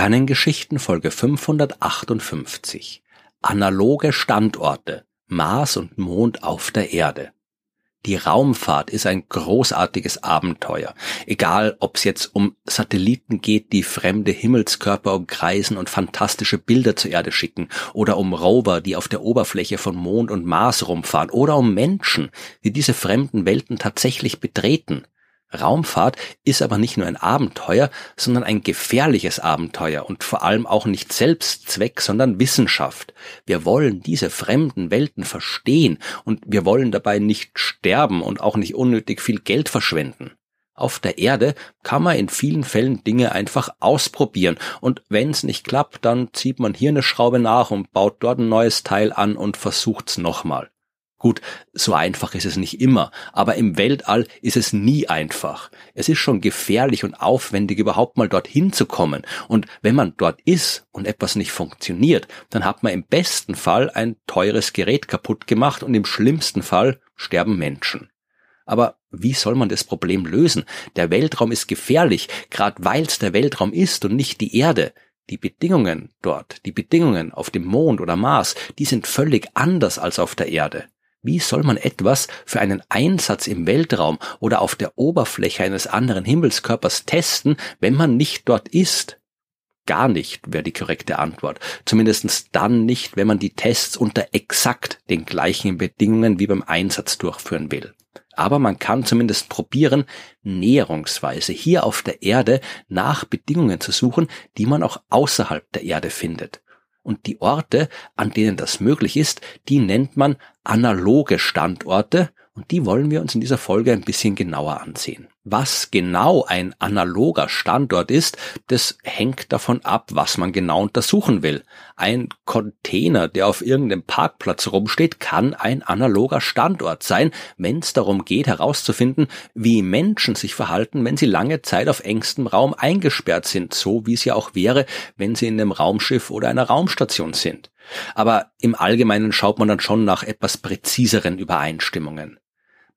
Sternengeschichten Folge 558. Analoge Standorte. Mars und Mond auf der Erde. Die Raumfahrt ist ein großartiges Abenteuer. Egal, ob es jetzt um Satelliten geht, die fremde Himmelskörper umkreisen und fantastische Bilder zur Erde schicken, oder um Rover, die auf der Oberfläche von Mond und Mars rumfahren, oder um Menschen, die diese fremden Welten tatsächlich betreten. Raumfahrt ist aber nicht nur ein Abenteuer, sondern ein gefährliches Abenteuer und vor allem auch nicht Selbstzweck, sondern Wissenschaft. Wir wollen diese fremden Welten verstehen und wir wollen dabei nicht sterben und auch nicht unnötig viel Geld verschwenden. Auf der Erde kann man in vielen Fällen Dinge einfach ausprobieren und wenn es nicht klappt, dann zieht man hier eine Schraube nach und baut dort ein neues Teil an und versucht's nochmal. Gut, so einfach ist es nicht immer, aber im Weltall ist es nie einfach. Es ist schon gefährlich und aufwendig, überhaupt mal dorthin zu kommen. Und wenn man dort ist und etwas nicht funktioniert, dann hat man im besten Fall ein teures Gerät kaputt gemacht und im schlimmsten Fall sterben Menschen. Aber wie soll man das Problem lösen? Der Weltraum ist gefährlich, gerade weil es der Weltraum ist und nicht die Erde. Die Bedingungen dort, die Bedingungen auf dem Mond oder Mars, die sind völlig anders als auf der Erde. Wie soll man etwas für einen Einsatz im Weltraum oder auf der Oberfläche eines anderen Himmelskörpers testen, wenn man nicht dort ist? Gar nicht wäre die korrekte Antwort. Zumindest dann nicht, wenn man die Tests unter exakt den gleichen Bedingungen wie beim Einsatz durchführen will. Aber man kann zumindest probieren, näherungsweise hier auf der Erde nach Bedingungen zu suchen, die man auch außerhalb der Erde findet. Und die Orte, an denen das möglich ist, die nennt man analoge Standorte und die wollen wir uns in dieser Folge ein bisschen genauer ansehen. Was genau ein analoger Standort ist, das hängt davon ab, was man genau untersuchen will. Ein Container, der auf irgendeinem Parkplatz rumsteht, kann ein analoger Standort sein, wenn es darum geht herauszufinden, wie Menschen sich verhalten, wenn sie lange Zeit auf engstem Raum eingesperrt sind, so wie es ja auch wäre, wenn sie in einem Raumschiff oder einer Raumstation sind. Aber im Allgemeinen schaut man dann schon nach etwas präziseren Übereinstimmungen.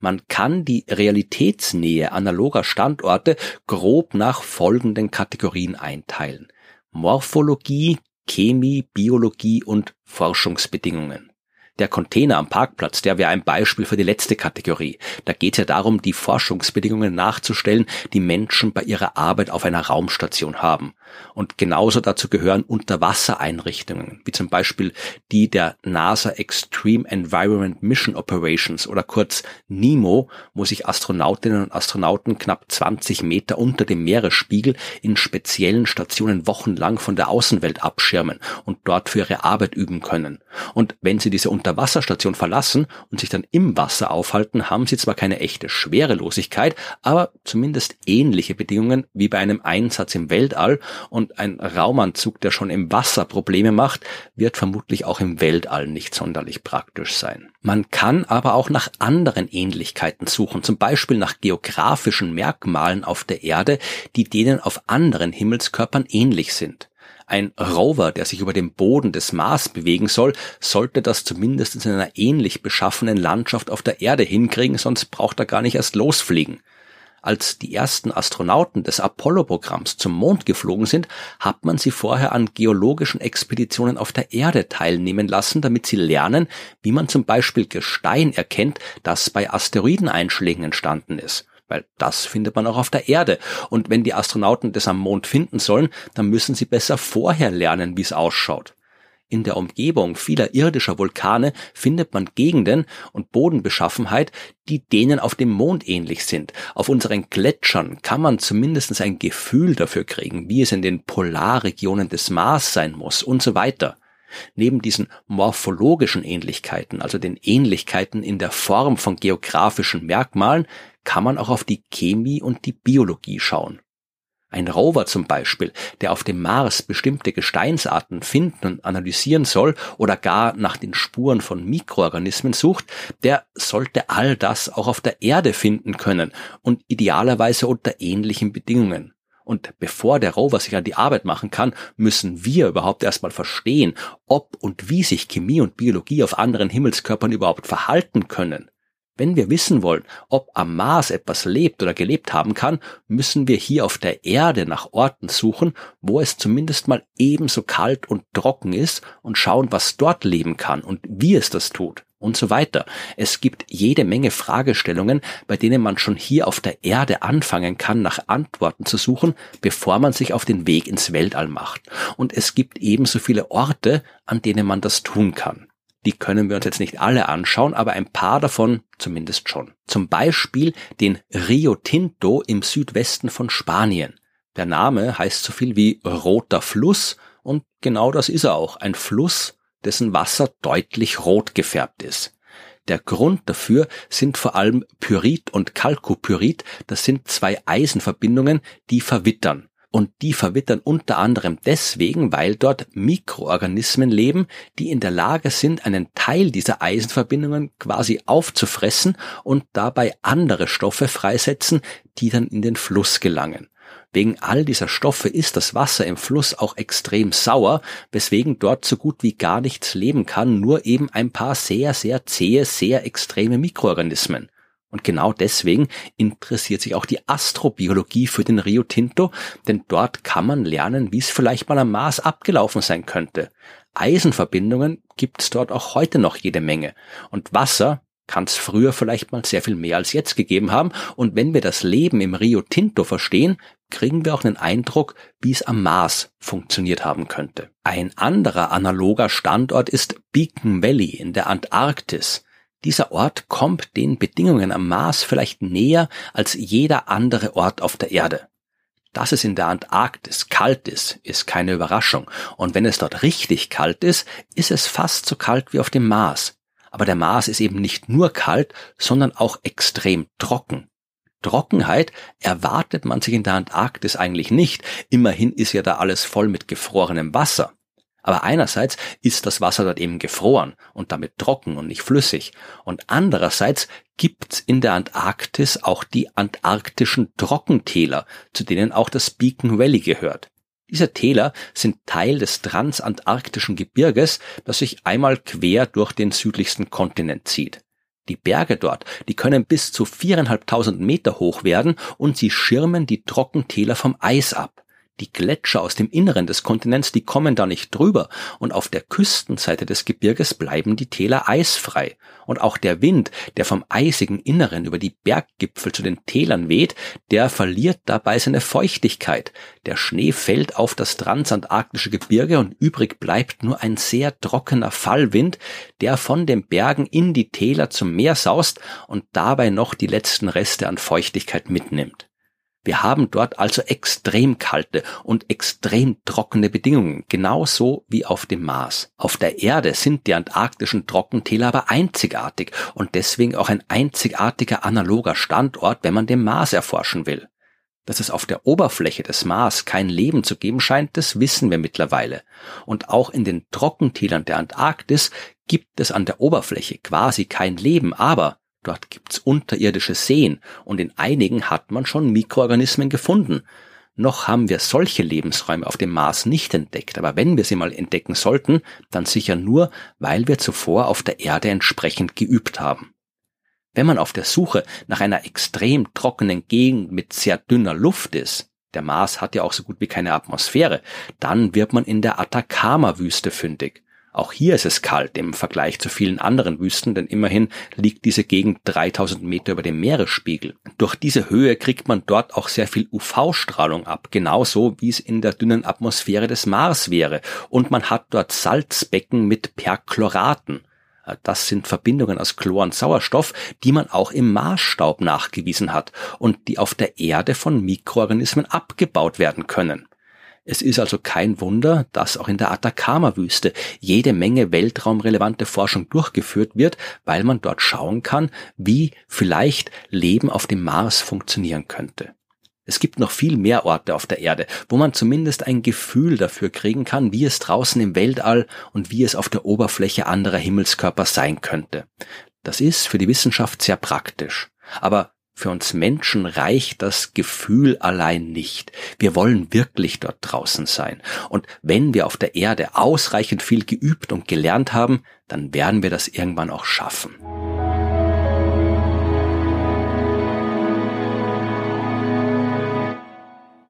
Man kann die Realitätsnähe analoger Standorte grob nach folgenden Kategorien einteilen. Morphologie, Chemie, Biologie und Forschungsbedingungen. Der Container am Parkplatz, der wäre ein Beispiel für die letzte Kategorie. Da geht es ja darum, die Forschungsbedingungen nachzustellen, die Menschen bei ihrer Arbeit auf einer Raumstation haben. Und genauso dazu gehören Unterwassereinrichtungen, wie zum Beispiel die der NASA Extreme Environment Mission Operations oder kurz NEMO, wo sich Astronautinnen und Astronauten knapp 20 Meter unter dem Meeresspiegel in speziellen Stationen wochenlang von der Außenwelt abschirmen und dort für ihre Arbeit üben können. Und wenn sie diese Unterwasserstation verlassen und sich dann im Wasser aufhalten, haben sie zwar keine echte Schwerelosigkeit, aber zumindest ähnliche Bedingungen wie bei einem Einsatz im Weltall und ein Raumanzug, der schon im Wasser Probleme macht, wird vermutlich auch im Weltall nicht sonderlich praktisch sein. Man kann aber auch nach anderen Ähnlichkeiten suchen, zum Beispiel nach geografischen Merkmalen auf der Erde, die denen auf anderen Himmelskörpern ähnlich sind. Ein Rover, der sich über dem Boden des Mars bewegen soll, sollte das zumindest in einer ähnlich beschaffenen Landschaft auf der Erde hinkriegen, sonst braucht er gar nicht erst losfliegen. Als die ersten Astronauten des Apollo-Programms zum Mond geflogen sind, hat man sie vorher an geologischen Expeditionen auf der Erde teilnehmen lassen, damit sie lernen, wie man zum Beispiel Gestein erkennt, das bei Asteroideneinschlägen entstanden ist weil das findet man auch auf der Erde. Und wenn die Astronauten das am Mond finden sollen, dann müssen sie besser vorher lernen, wie es ausschaut. In der Umgebung vieler irdischer Vulkane findet man Gegenden und Bodenbeschaffenheit, die denen auf dem Mond ähnlich sind. Auf unseren Gletschern kann man zumindest ein Gefühl dafür kriegen, wie es in den Polarregionen des Mars sein muss und so weiter. Neben diesen morphologischen Ähnlichkeiten, also den Ähnlichkeiten in der Form von geografischen Merkmalen, kann man auch auf die Chemie und die Biologie schauen. Ein Rover zum Beispiel, der auf dem Mars bestimmte Gesteinsarten finden und analysieren soll oder gar nach den Spuren von Mikroorganismen sucht, der sollte all das auch auf der Erde finden können und idealerweise unter ähnlichen Bedingungen. Und bevor der Rover sich an die Arbeit machen kann, müssen wir überhaupt erstmal verstehen, ob und wie sich Chemie und Biologie auf anderen Himmelskörpern überhaupt verhalten können. Wenn wir wissen wollen, ob am Mars etwas lebt oder gelebt haben kann, müssen wir hier auf der Erde nach Orten suchen, wo es zumindest mal ebenso kalt und trocken ist und schauen, was dort leben kann und wie es das tut und so weiter. Es gibt jede Menge Fragestellungen, bei denen man schon hier auf der Erde anfangen kann, nach Antworten zu suchen, bevor man sich auf den Weg ins Weltall macht. Und es gibt ebenso viele Orte, an denen man das tun kann. Die können wir uns jetzt nicht alle anschauen, aber ein paar davon zumindest schon. Zum Beispiel den Rio Tinto im Südwesten von Spanien. Der Name heißt so viel wie roter Fluss und genau das ist er auch. Ein Fluss, dessen Wasser deutlich rot gefärbt ist. Der Grund dafür sind vor allem Pyrit und Chalcopyrit. Das sind zwei Eisenverbindungen, die verwittern und die verwittern unter anderem deswegen, weil dort Mikroorganismen leben, die in der Lage sind, einen Teil dieser Eisenverbindungen quasi aufzufressen und dabei andere Stoffe freisetzen, die dann in den Fluss gelangen. Wegen all dieser Stoffe ist das Wasser im Fluss auch extrem sauer, weswegen dort so gut wie gar nichts leben kann, nur eben ein paar sehr, sehr zähe, sehr extreme Mikroorganismen. Und genau deswegen interessiert sich auch die Astrobiologie für den Rio Tinto, denn dort kann man lernen, wie es vielleicht mal am Mars abgelaufen sein könnte. Eisenverbindungen gibt es dort auch heute noch jede Menge. Und Wasser kann es früher vielleicht mal sehr viel mehr als jetzt gegeben haben. Und wenn wir das Leben im Rio Tinto verstehen, kriegen wir auch einen Eindruck, wie es am Mars funktioniert haben könnte. Ein anderer analoger Standort ist Beacon Valley in der Antarktis. Dieser Ort kommt den Bedingungen am Mars vielleicht näher als jeder andere Ort auf der Erde. Dass es in der Antarktis kalt ist, ist keine Überraschung. Und wenn es dort richtig kalt ist, ist es fast so kalt wie auf dem Mars. Aber der Mars ist eben nicht nur kalt, sondern auch extrem trocken. Trockenheit erwartet man sich in der Antarktis eigentlich nicht. Immerhin ist ja da alles voll mit gefrorenem Wasser. Aber einerseits ist das Wasser dort eben gefroren und damit trocken und nicht flüssig. Und andererseits gibt's in der Antarktis auch die antarktischen Trockentäler, zu denen auch das Beacon Valley gehört. Diese Täler sind Teil des transantarktischen Gebirges, das sich einmal quer durch den südlichsten Kontinent zieht. Die Berge dort, die können bis zu viereinhalbtausend Meter hoch werden und sie schirmen die Trockentäler vom Eis ab. Die Gletscher aus dem Inneren des Kontinents, die kommen da nicht drüber und auf der Küstenseite des Gebirges bleiben die Täler eisfrei. Und auch der Wind, der vom eisigen Inneren über die Berggipfel zu den Tälern weht, der verliert dabei seine Feuchtigkeit. Der Schnee fällt auf das transantarktische Gebirge und übrig bleibt nur ein sehr trockener Fallwind, der von den Bergen in die Täler zum Meer saust und dabei noch die letzten Reste an Feuchtigkeit mitnimmt. Wir haben dort also extrem kalte und extrem trockene Bedingungen, genauso wie auf dem Mars. Auf der Erde sind die antarktischen Trockentäler aber einzigartig und deswegen auch ein einzigartiger analoger Standort, wenn man den Mars erforschen will. Dass es auf der Oberfläche des Mars kein Leben zu geben scheint, das wissen wir mittlerweile. Und auch in den Trockentälern der Antarktis gibt es an der Oberfläche quasi kein Leben, aber Dort gibt's unterirdische Seen und in einigen hat man schon Mikroorganismen gefunden. Noch haben wir solche Lebensräume auf dem Mars nicht entdeckt, aber wenn wir sie mal entdecken sollten, dann sicher nur, weil wir zuvor auf der Erde entsprechend geübt haben. Wenn man auf der Suche nach einer extrem trockenen Gegend mit sehr dünner Luft ist, der Mars hat ja auch so gut wie keine Atmosphäre, dann wird man in der Atacama-Wüste fündig. Auch hier ist es kalt im Vergleich zu vielen anderen Wüsten, denn immerhin liegt diese Gegend 3000 Meter über dem Meeresspiegel. Durch diese Höhe kriegt man dort auch sehr viel UV-Strahlung ab, genauso wie es in der dünnen Atmosphäre des Mars wäre. Und man hat dort Salzbecken mit Perchloraten. Das sind Verbindungen aus Chlor und Sauerstoff, die man auch im Marsstaub nachgewiesen hat und die auf der Erde von Mikroorganismen abgebaut werden können. Es ist also kein Wunder, dass auch in der Atacama-Wüste jede Menge weltraumrelevante Forschung durchgeführt wird, weil man dort schauen kann, wie vielleicht Leben auf dem Mars funktionieren könnte. Es gibt noch viel mehr Orte auf der Erde, wo man zumindest ein Gefühl dafür kriegen kann, wie es draußen im Weltall und wie es auf der Oberfläche anderer Himmelskörper sein könnte. Das ist für die Wissenschaft sehr praktisch. Aber für uns Menschen reicht das Gefühl allein nicht. Wir wollen wirklich dort draußen sein. Und wenn wir auf der Erde ausreichend viel geübt und gelernt haben, dann werden wir das irgendwann auch schaffen.